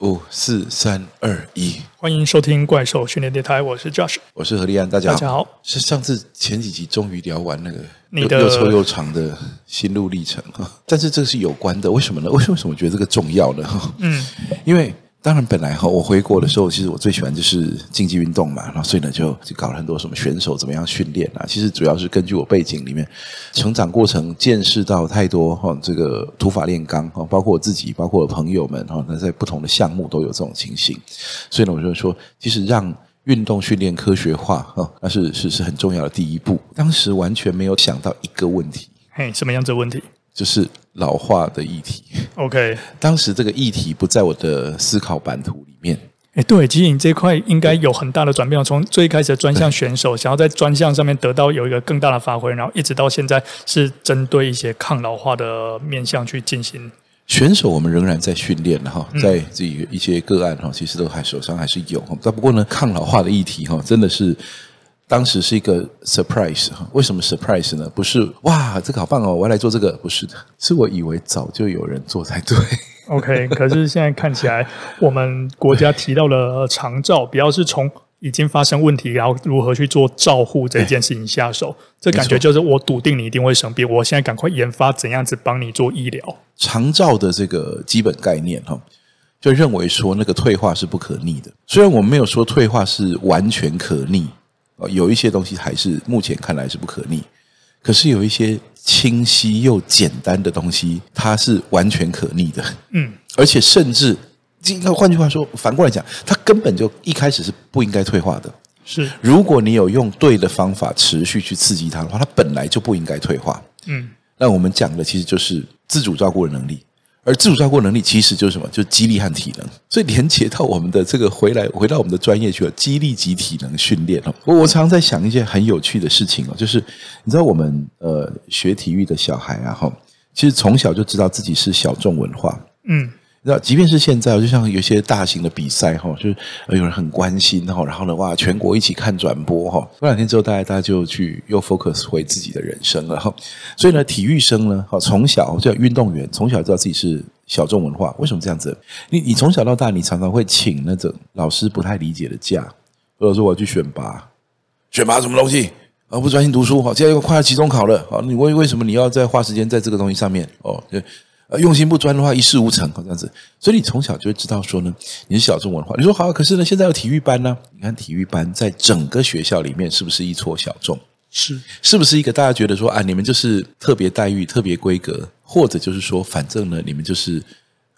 五四三二一，欢迎收听怪兽训练电台，我是 Josh，我是何立安，大家好。大家好，是上次前几集终于聊完那个你的又臭又长的心路历程哈，但是这个是有关的，为什么呢？为什么我觉得这个重要呢？嗯，因为。当然，本来哈，我回国的时候，其实我最喜欢就是竞技运动嘛，然后所以呢，就就搞了很多什么选手怎么样训练啊。其实主要是根据我背景里面成长过程，见识到太多哈，这个土法炼钢哈，包括我自己，包括我朋友们哈，那在不同的项目都有这种情形。所以呢，我就说，其实让运动训练科学化哈，那是是是很重要的第一步。当时完全没有想到一个问题，嘿，什么样子的问题？就是老化的议题。OK，当时这个议题不在我的思考版图里面。哎，对，其实你这块应该有很大的转变。从最开始的专项选手，想要在专项上面得到有一个更大的发挥，然后一直到现在是针对一些抗老化的面向去进行。选手我们仍然在训练哈，在这个一些个案哈，其实都还手上还是有。但不过呢，抗老化的议题哈，真的是。当时是一个 surprise 哈，为什么 surprise 呢？不是哇，这个好棒哦，我要来做这个，不是的，是我以为早就有人做才对。OK，可是现在看起来，我们国家提到了长照，比较是从已经发生问题，然后如何去做照护这件事情下手。这感觉就是我笃定你一定会生病，我现在赶快研发怎样子帮你做医疗。长照的这个基本概念哈，就认为说那个退化是不可逆的。虽然我们没有说退化是完全可逆。有一些东西还是目前看来是不可逆，可是有一些清晰又简单的东西，它是完全可逆的。嗯，而且甚至，那换句话说，反过来讲，它根本就一开始是不应该退化的。是，如果你有用对的方法持续去刺激它的话，它本来就不应该退化。嗯，那我们讲的其实就是自主照顾的能力。而自主照顾能力其实就是什么？就是肌力和体能。所以连接到我们的这个回来，回到我们的专业去了，肌力及体能训练哦。我我常常在想一件很有趣的事情哦，就是你知道我们呃学体育的小孩啊哈，其实从小就知道自己是小众文化，嗯。那即便是现在，就像有些大型的比赛哈，就是有人很关心哈，然后呢，哇，全国一起看转播哈。过两天之后，大家大家就去又 focus 回自己的人生了哈。所以呢，体育生呢，哈，从小就运动员，从小知道自己是小众文化。为什么这样子？你你从小到大，你常常会请那种老师不太理解的假，或者说我要去选拔，选拔什么东西啊？不专心读书哈，现在又快要期中考了，好，你为为什么你要再花时间在这个东西上面？哦，对。用心不专的话，一事无成，这样子。所以你从小就会知道说呢，你是小众文化。你说好，可是呢，现在有体育班呢？你看体育班在整个学校里面是不是一撮小众？是，是不是一个大家觉得说啊，你们就是特别待遇、特别规格，或者就是说，反正呢，你们就是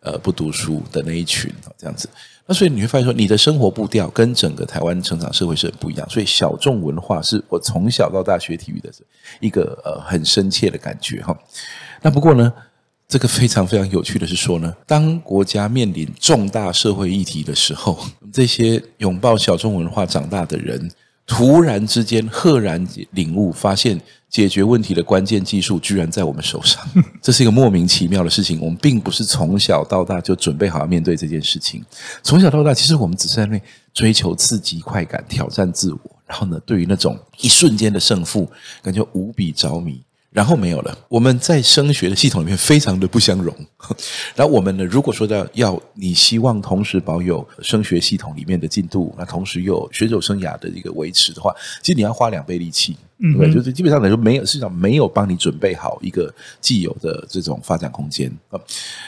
呃不读书的那一群这样子。那所以你会发现说，你的生活步调跟整个台湾成长社会是很不一样。所以小众文化是我从小到大学体育的一个呃很深切的感觉哈。那不过呢，这个非常非常有趣的是说呢，当国家面临重大社会议题的时候，这些拥抱小众文化长大的人，突然之间赫然领悟，发现解决问题的关键技术居然在我们手上。这是一个莫名其妙的事情。我们并不是从小到大就准备好要面对这件事情。从小到大，其实我们只是在那追求刺激、快感、挑战自我，然后呢，对于那种一瞬间的胜负，感觉无比着迷。然后没有了，我们在升学的系统里面非常的不相容。然后我们呢，如果说要要你希望同时保有升学系统里面的进度，那同时又有选手生涯的一个维持的话，其实你要花两倍力气。对不对？就是基本上来说，没有市场没有帮你准备好一个既有的这种发展空间啊。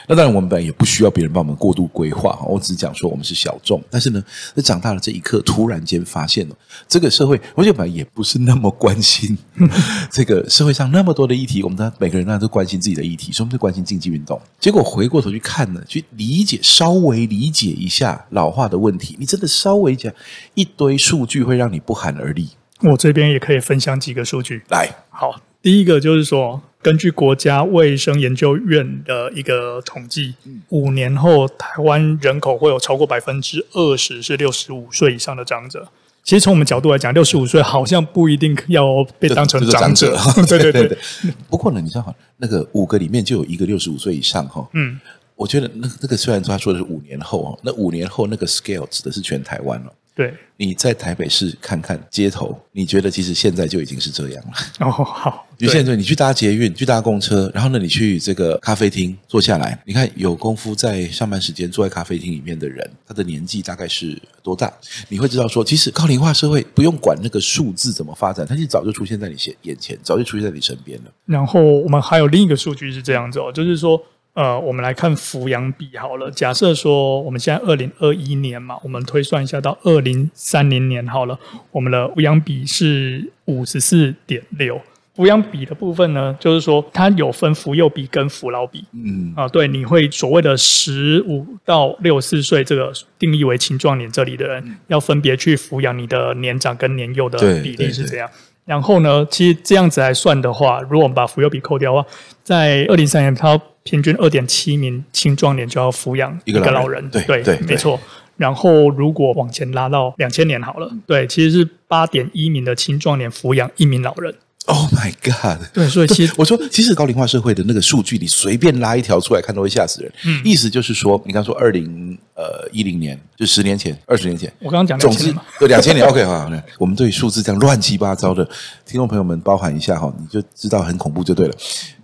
那当然，我们本来也不需要别人帮我们过度规划。我只是讲说我们是小众，但是呢，在长大了这一刻，突然间发现了这个社会，我觉得本来也不是那么关心 这个社会上那么多的议题。我们的每个人呢都关心自己的议题，所以我们就关心竞技运动。结果回过头去看呢，去理解稍微理解一下老化的问题，你真的稍微讲一堆数据，会让你不寒而栗。我这边也可以分享几个数据。来，好，第一个就是说，根据国家卫生研究院的一个统计，五年后台湾人口会有超过百分之二十是六十五岁以上的长者。其实从我们角度来讲，六十五岁好像不一定要被当成长者。对对对对。不过呢，你知道哈，那个五个里面就有一个六十五岁以上哈。嗯。我觉得那那个虽然说他说的是五年后哦，那五年后那个 scale 指的是全台湾了。对，你在台北市看看街头，你觉得其实现在就已经是这样了。哦，好，有些人说你去搭捷运，去搭公车，然后呢，你去这个咖啡厅坐下来，你看有功夫在上班时间坐在咖啡厅里面的人，他的年纪大概是多大？你会知道说，其实高龄化社会不用管那个数字怎么发展，它就早就出现在你眼前，早就出现在你身边了。然后我们还有另一个数据是这样子哦，就是说。呃，我们来看抚养比好了。假设说我们现在二零二一年嘛，我们推算一下到二零三零年好了，我们的抚养比是五十四点六。抚养比的部分呢，就是说它有分扶幼比跟扶老比。嗯啊，对，你会所谓的十五到六十四岁这个定义为青壮年这里的人，要分别去抚养你的年长跟年幼的比例是怎样。然后呢，其实这样子来算的话，如果我们把扶幼比扣掉的话，在二零三年它。平均二点七名青壮年就要抚养一个老人，对对，对，没错。然后如果往前拉到两千年好了，对，其实是八点一名的青壮年抚养一名老人。Oh my god！对，所以其实我说，其实高龄化社会的那个数据，你随便拉一条出来看都会吓死人。嗯，意思就是说，你刚说二零呃一零年，就十年前、二十年前，我刚刚讲，总之对两千年。OK，好，我们对数字这样乱七八糟的，听众朋友们包含一下哈，你就知道很恐怖就对了。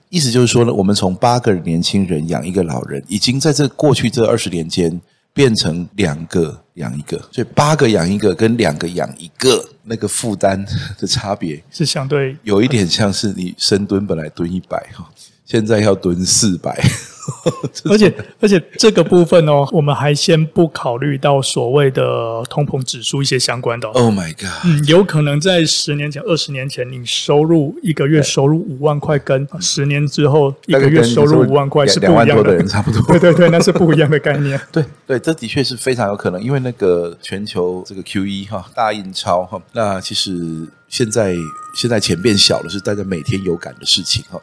意思就是说呢，我们从八个年轻人养一个老人，已经在这过去这二十年间变成两个养一个，所以八个养一个跟两个养一个那个负担的差别是相对。有一点像是你深蹲本来蹲一百哈，现在要蹲四百。而且而且这个部分哦，我们还先不考虑到所谓的通膨指数一些相关的。Oh my god！嗯，有可能在十年前、二十年前，你收入一个月收入五万块，跟十年之后一个月收入五万块是不一样的。两万多的人差不多。对对对，那是不一样的概念。对对，这的确是非常有可能，因为那个全球这个 QE 哈大印钞哈，那其实现在现在钱变小了，是大家每天有感的事情哈。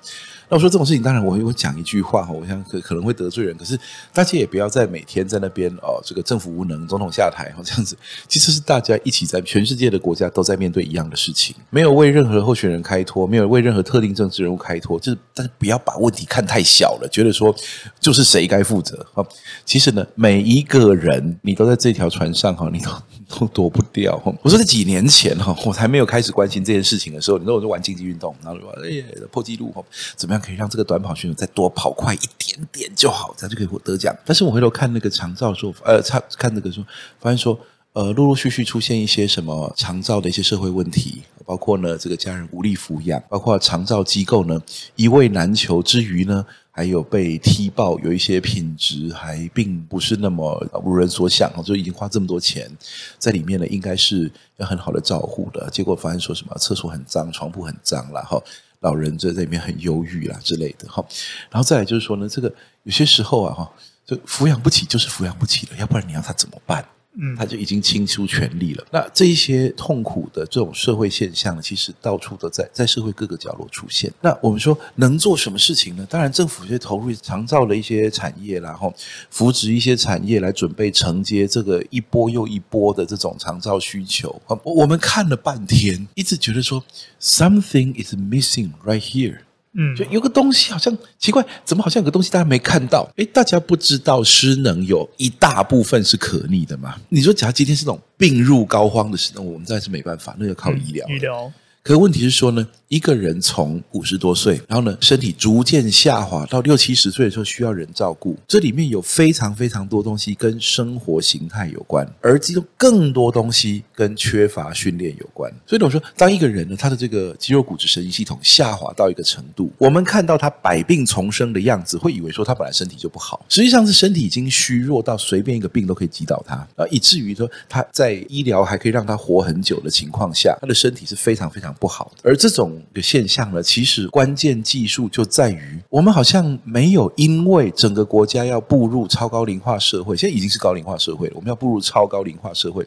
那我说这种事情，当然我会讲一句话哈，我想可可能会得罪人，可是大家也不要再每天在那边哦，这个政府无能，总统下台哈，这样子，其实是大家一起在全世界的国家都在面对一样的事情，没有为任何候选人开脱，没有为任何特定政治人物开脱，就是但是不要把问题看太小了，觉得说就是谁该负责哈，其实呢，每一个人你都在这条船上哈，你都。都躲不掉。我说在几年前哈，我才没有开始关心这件事情的时候，你说我就玩竞技运动，然后说哎破纪录哈，怎么样可以让这个短跑选手再多跑快一点点就好，这样就可以获得奖。但是我回头看那个长照说，呃，看看那个说，发现说，呃，陆陆续续出现一些什么长照的一些社会问题，包括呢这个家人无力抚养，包括长照机构呢一位难求之余呢。还有被踢爆，有一些品质还并不是那么如人所想，就已经花这么多钱在里面呢，应该是要很好的照顾的。结果发现说什么厕所很脏，床铺很脏了哈，老人就在里面很忧郁啦之类的哈。然后再来就是说呢，这个有些时候啊哈，就抚养不起就是抚养不起了，要不然你让他怎么办？嗯，他就已经倾出全力了。那这一些痛苦的这种社会现象呢，其实到处都在，在社会各个角落出现。那我们说能做什么事情呢？当然，政府就投入长照的一些产业，然后扶植一些产业来准备承接这个一波又一波的这种长照需求。啊我们看了半天，一直觉得说 something is missing right here。嗯，就有个东西好像奇怪，怎么好像有个东西大家没看到？哎，大家不知道失能有一大部分是可逆的吗？你说，假如今天是那种病入膏肓的失能，我们暂时没办法，那就靠医疗。医疗。可问题是说呢，一个人从五十多岁，然后呢，身体逐渐下滑到六七十岁的时候，需要人照顾。这里面有非常非常多东西跟生活形态有关，而其中更多东西跟缺乏训练有关。所以我说，当一个人呢，他的这个肌肉、骨质、神经系统下滑到一个程度，我们看到他百病丛生的样子，会以为说他本来身体就不好，实际上是身体已经虚弱到随便一个病都可以击倒他啊，以至于说他在医疗还可以让他活很久的情况下，他的身体是非常非常不好的。而这种的现象呢，其实关键技术就在于，我们好像没有因为整个国家要步入超高龄化社会，现在已经是高龄化社会了，我们要步入超高龄化社会，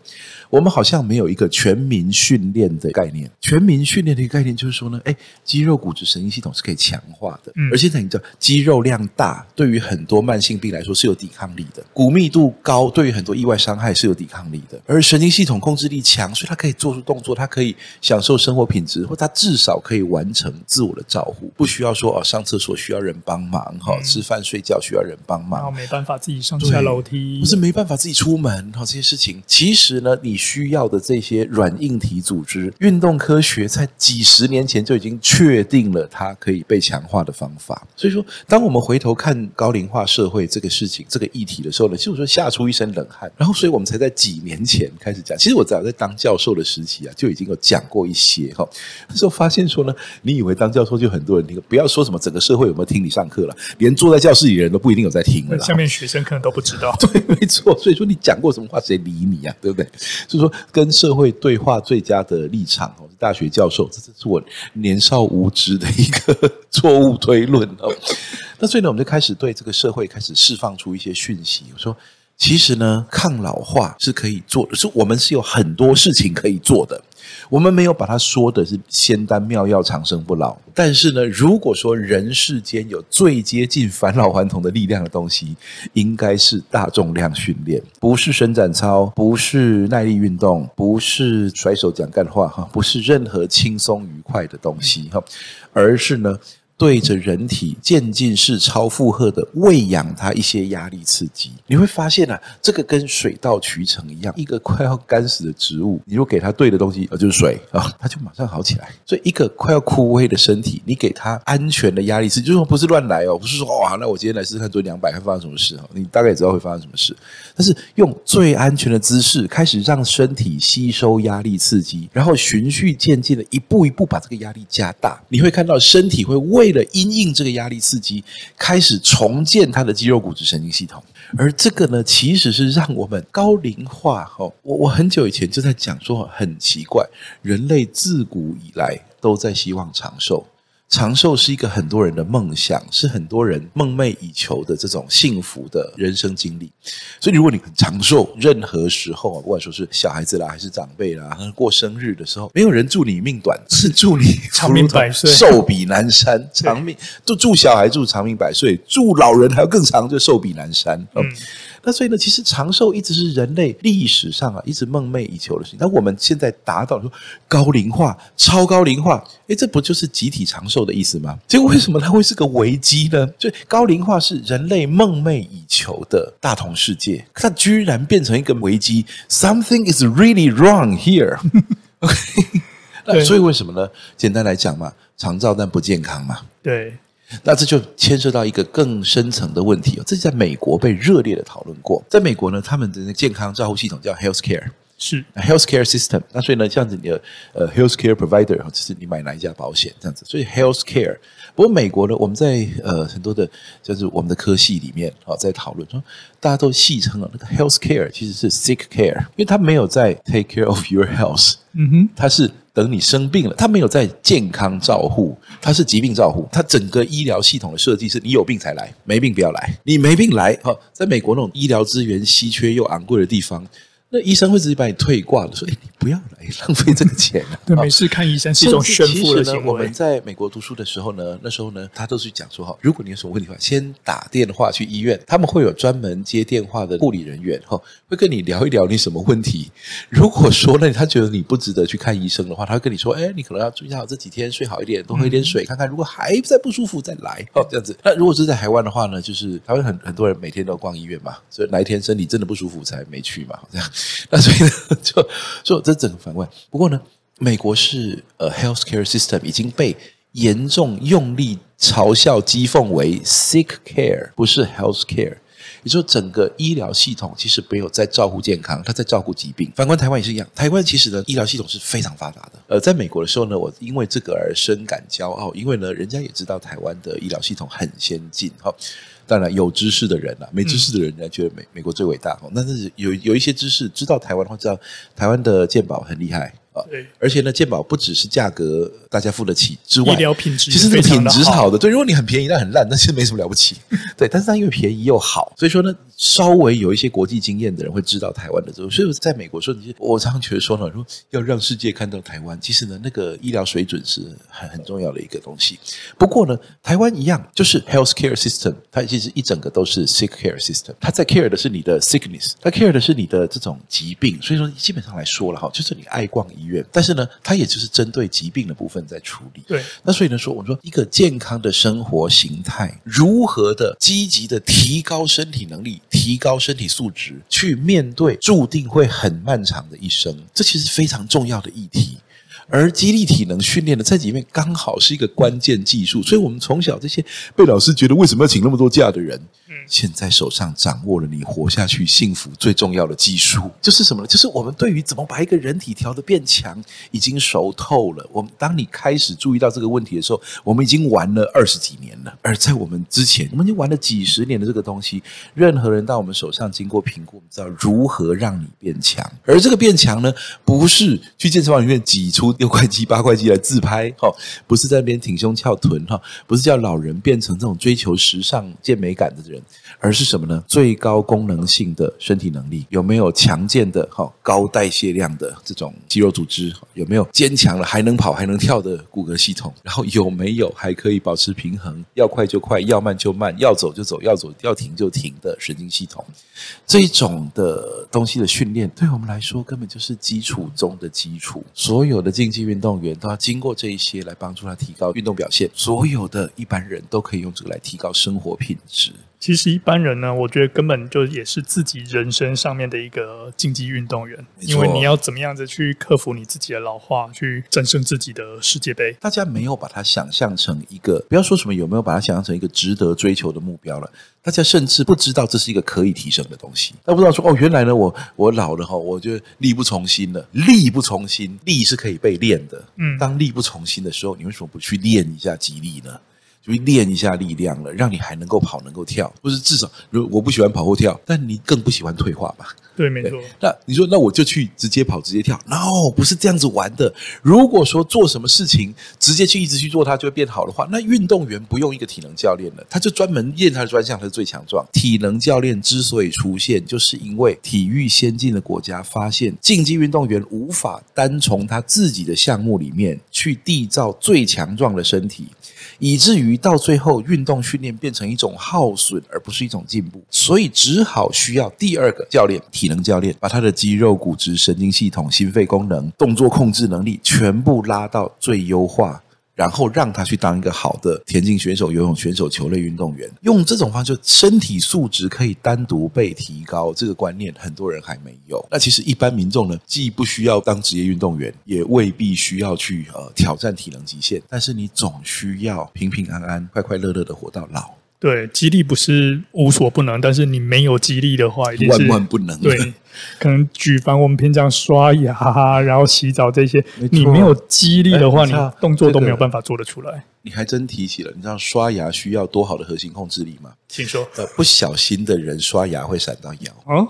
我们好像没有一个全民训练的概念。全民训练的一个概念就是说呢，哎，肌肉、骨质、神经系统是可以强化的，而现在你知道，肌肉量大对于很多慢性病来说是有抵抗力的，骨密度高对于很多意外伤害是有抵抗力的，而神经系统控制力强，所以它可以做出动作，它可以享受生活品质，或他至少可以完成自我的照护，不需要说哦，上厕所需要人帮忙，哈、嗯，吃饭睡觉需要人帮忙，然后没办法自己上下楼梯，不是没办法自己出门，哈，这些事情，其实呢，你需要的这些软硬体组织，运动科学在几十年前就已经确定了它可以被强化的方法。所以说，当我们回头看高龄化社会这个事情、这个议题的时候呢，其实我说吓出一身冷汗。然后，所以我们才在几年前开始讲。其实我早在当教授的时期啊，就已经有讲过一些哈。那时候发现说呢，你以为当教授就很多人听，不要说什么整个社会有没有听你上课了，连坐在教室里的人都不一定有在听了。下面学生可能都不知道。对，没错。所以说你讲过什么话，谁理你啊？对不对？所以说跟社会对话最佳的立场哦，大学教授，这这是我年少无知的一个 错误推论哦。那所以呢，我们就开始对这个社会开始释放出一些讯息，我说。其实呢，抗老化是可以做的，是我们是有很多事情可以做的。我们没有把它说的是仙丹妙药长生不老，但是呢，如果说人世间有最接近返老还童的力量的东西，应该是大重量训练，不是伸展操，不是耐力运动，不是甩手讲干话哈，不是任何轻松愉快的东西哈，而是呢。对着人体渐进式超负荷的喂养它一些压力刺激，你会发现啊，这个跟水到渠成一样，一个快要干死的植物，你如果给它对的东西，呃，就是水啊，它就马上好起来。所以一个快要枯萎的身体，你给它安全的压力刺激，就是说不是乱来哦，不是说哇，那我今天来试试看做两百，看发生什么事哈，你大概也知道会发生什么事。但是用最安全的姿势，开始让身体吸收压力刺激，然后循序渐进的一步一步把这个压力加大，你会看到身体会为的因应这个压力刺激，开始重建他的肌肉、骨质、神经系统，而这个呢，其实是让我们高龄化。哦，我我很久以前就在讲说，很奇怪，人类自古以来都在希望长寿。长寿是一个很多人的梦想，是很多人梦寐以求的这种幸福的人生经历。所以，如果你很长寿，任何时候啊，不管说是小孩子啦，还是长辈啦，过生日的时候，没有人祝你命短，是祝你长命百岁，寿比南山。长命就祝小孩祝长命百岁，祝老人还要更长，就寿比南山。嗯。那所以呢，其实长寿一直是人类历史上啊一直梦寐以求的事情。那我们现在达到说高龄化、超高龄化，诶，这不就是集体长寿的意思吗？结果为什么它会是个危机呢？就高龄化是人类梦寐以求的大同世界，它居然变成一个危机。Something is really wrong here。OK，那所以为什么呢？简单来讲嘛，长照但不健康嘛。对。那这就牵涉到一个更深层的问题哦，这在美国被热烈的讨论过。在美国呢，他们的健康照护系统叫 health care，是 health care system。那所以呢，这样子你的呃 health care provider，就是你买哪一家保险这样子。所以 health care。不过美国呢，我们在呃很多的，就是我们的科系里面啊，在讨论说，大家都戏称了那个 health care 其实是 sick care，因为他没有在 take care of your health，嗯哼，他是。等你生病了，他没有在健康照护，他是疾病照护。他整个医疗系统的设计是：你有病才来，没病不要来。你没病来，哈，在美国那种医疗资源稀缺又昂贵的地方。那医生会直接把你退挂的，说：“哎，你不要来 浪费这个钱啊。”对，没事看医生是一种炫富的行为。我们在美国读书的时候呢，那时候呢，他都是讲说：“哈，如果你有什么问题的话，先打电话去医院，他们会有专门接电话的护理人员，哈，会跟你聊一聊你什么问题。如果说呢，他觉得你不值得去看医生的话，他会跟你说：‘哎，你可能要注意好这几天睡好一点，多喝一点水，看看如果还在不舒服再来。’哦，这样子。那如果是在台湾的话呢，就是台湾很很多人每天都逛医院嘛，所以哪一天身体真的不舒服才没去嘛，这样。那所以呢，就就这整个反观。不过呢，美国是呃，healthcare system 已经被严重用力嘲笑讥讽为 sick care，不是 healthcare。也就，整个医疗系统其实没有在照顾健康，它在照顾疾病。反观台湾也是一样，台湾其实呢，医疗系统是非常发达的。呃，在美国的时候呢，我因为这个而深感骄傲，因为呢，人家也知道台湾的医疗系统很先进哈。当然有知识的人啊，没知识的人呢，觉得美美国最伟大。那是有有一些知识，知道台湾的话，知道台湾的鉴宝很厉害。对，而且呢，健保不只是价格大家付得起之外，医疗品质其实这个品质是好的。对，如果你很便宜但很烂，那其实没什么了不起。对，但是它因为便宜又好，所以说呢，稍微有一些国际经验的人会知道台湾的这种。所以在美国说，你我常常觉得说呢，说要让世界看到台湾，其实呢，那个医疗水准是很很重要的一个东西。不过呢，台湾一样，就是 healthcare system，它其实一整个都是 sick care system，它在 care 的是你的 sickness，它 care 的是你的这种疾病。所以说，基本上来说了哈，就是你爱逛医医院，但是呢，它也就是针对疾病的部分在处理。对，那所以呢，说我们说一个健康的生活形态，如何的积极的提高身体能力，提高身体素质，去面对注定会很漫长的一生，这其实非常重要的议题。而肌力体能训练呢在里面刚好是一个关键技术，所以我们从小这些被老师觉得为什么要请那么多假的人，嗯现在手上掌握了你活下去幸福最重要的技术，就是什么呢？就是我们对于怎么把一个人体调得变强已经熟透了。我们当你开始注意到这个问题的时候，我们已经玩了二十几年了。而在我们之前，我们已经玩了几十年的这个东西，任何人到我们手上经过评估，我们知道如何让你变强。而这个变强呢，不是去健身房里面挤出。六块肌、八块肌来自拍，哈，不是在那边挺胸翘臀，哈，不是叫老人变成这种追求时尚、健美感的人，而是什么呢？最高功能性的身体能力，有没有强健的、哈高代谢量的这种肌肉组织？有没有坚强了还能跑、还能跳的骨骼系统？然后有没有还可以保持平衡？要快就快，要慢就慢，要走就走，要走要停就停的神经系统？这种的东西的训练，对我们来说根本就是基础中的基础，所有的这竞技运动员都要经过这一些来帮助他提高运动表现。所有的一般人都可以用这个来提高生活品质。其实一般人呢，我觉得根本就也是自己人生上面的一个竞技运动员，因为你要怎么样子去克服你自己的老化，去战胜自己的世界杯。大家没有把它想象成一个，不要说什么有没有把它想象成一个值得追求的目标了。大家甚至不知道这是一个可以提升的东西。他不知道说哦，原来呢，我我老了哈，我就力不从心了。力不从心，力是可以被练的。嗯，当力不从心的时候，你为什么不去练一下肌力呢？就练一下力量了，让你还能够跑，能够跳，或是至少，如我不喜欢跑或跳，但你更不喜欢退化吧？对，没错。那你说，那我就去直接跑，直接跳？No，不是这样子玩的。如果说做什么事情，直接去一直去做，它就会变好的话，那运动员不用一个体能教练了，他就专门练他的专项，他是最强壮。体能教练之所以出现，就是因为体育先进的国家发现，竞技运动员无法单从他自己的项目里面去缔造最强壮的身体。以至于到最后，运动训练变成一种耗损，而不是一种进步，所以只好需要第二个教练——体能教练，把他的肌肉、骨质、神经系统、心肺功能、动作控制能力全部拉到最优化。然后让他去当一个好的田径选手、游泳选手、球类运动员，用这种方式，身体素质可以单独被提高。这个观念很多人还没有。那其实一般民众呢，既不需要当职业运动员，也未必需要去呃挑战体能极限，但是你总需要平平安安、快快乐乐的活到老。对，激励不是无所不能，但是你没有激励的话，一定是万万不能。对，可能举凡我们平常刷牙、然后洗澡这些，你没有激励的话，你动作都没有办法做得出来。这个，你还真提起了，你知道刷牙需要多好的核心控制力吗？请说。呃，不小心的人刷牙会闪到腰。哦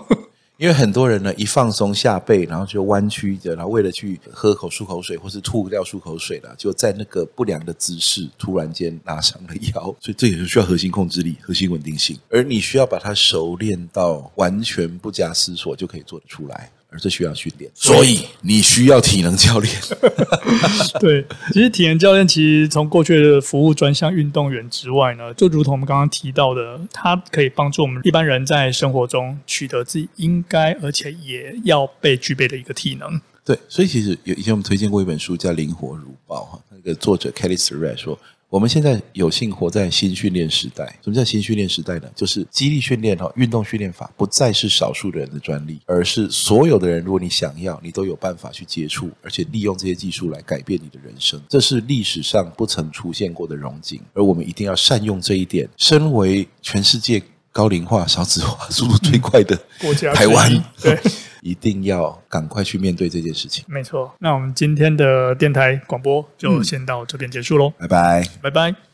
因为很多人呢，一放松下背，然后就弯曲着，然后为了去喝口漱口水，或是吐掉漱口水了，就在那个不良的姿势，突然间拉伤了腰。所以这也是需要核心控制力、核心稳定性，而你需要把它熟练到完全不假思索就可以做得出来。而是需要训练，所以你需要体能教练。对，其实体能教练其实从过去的服务专项运动员之外呢，就如同我们刚刚提到的，它可以帮助我们一般人在生活中取得自己应该而且也要被具备的一个体能。对，所以其实有以前我们推荐过一本书叫《灵活如豹》哈，那个作者 Kelly Starrett 说。我们现在有幸活在新训练时代。什么叫新训练时代呢？就是激励训练哈，运动训练法不再是少数的人的专利，而是所有的人，如果你想要，你都有办法去接触，而且利用这些技术来改变你的人生。这是历史上不曾出现过的荣景，而我们一定要善用这一点。身为全世界高龄化、少子化速度最快的国家，台湾，对。一定要赶快去面对这件事情。没错，那我们今天的电台广播就先到这边结束喽。拜拜，拜拜。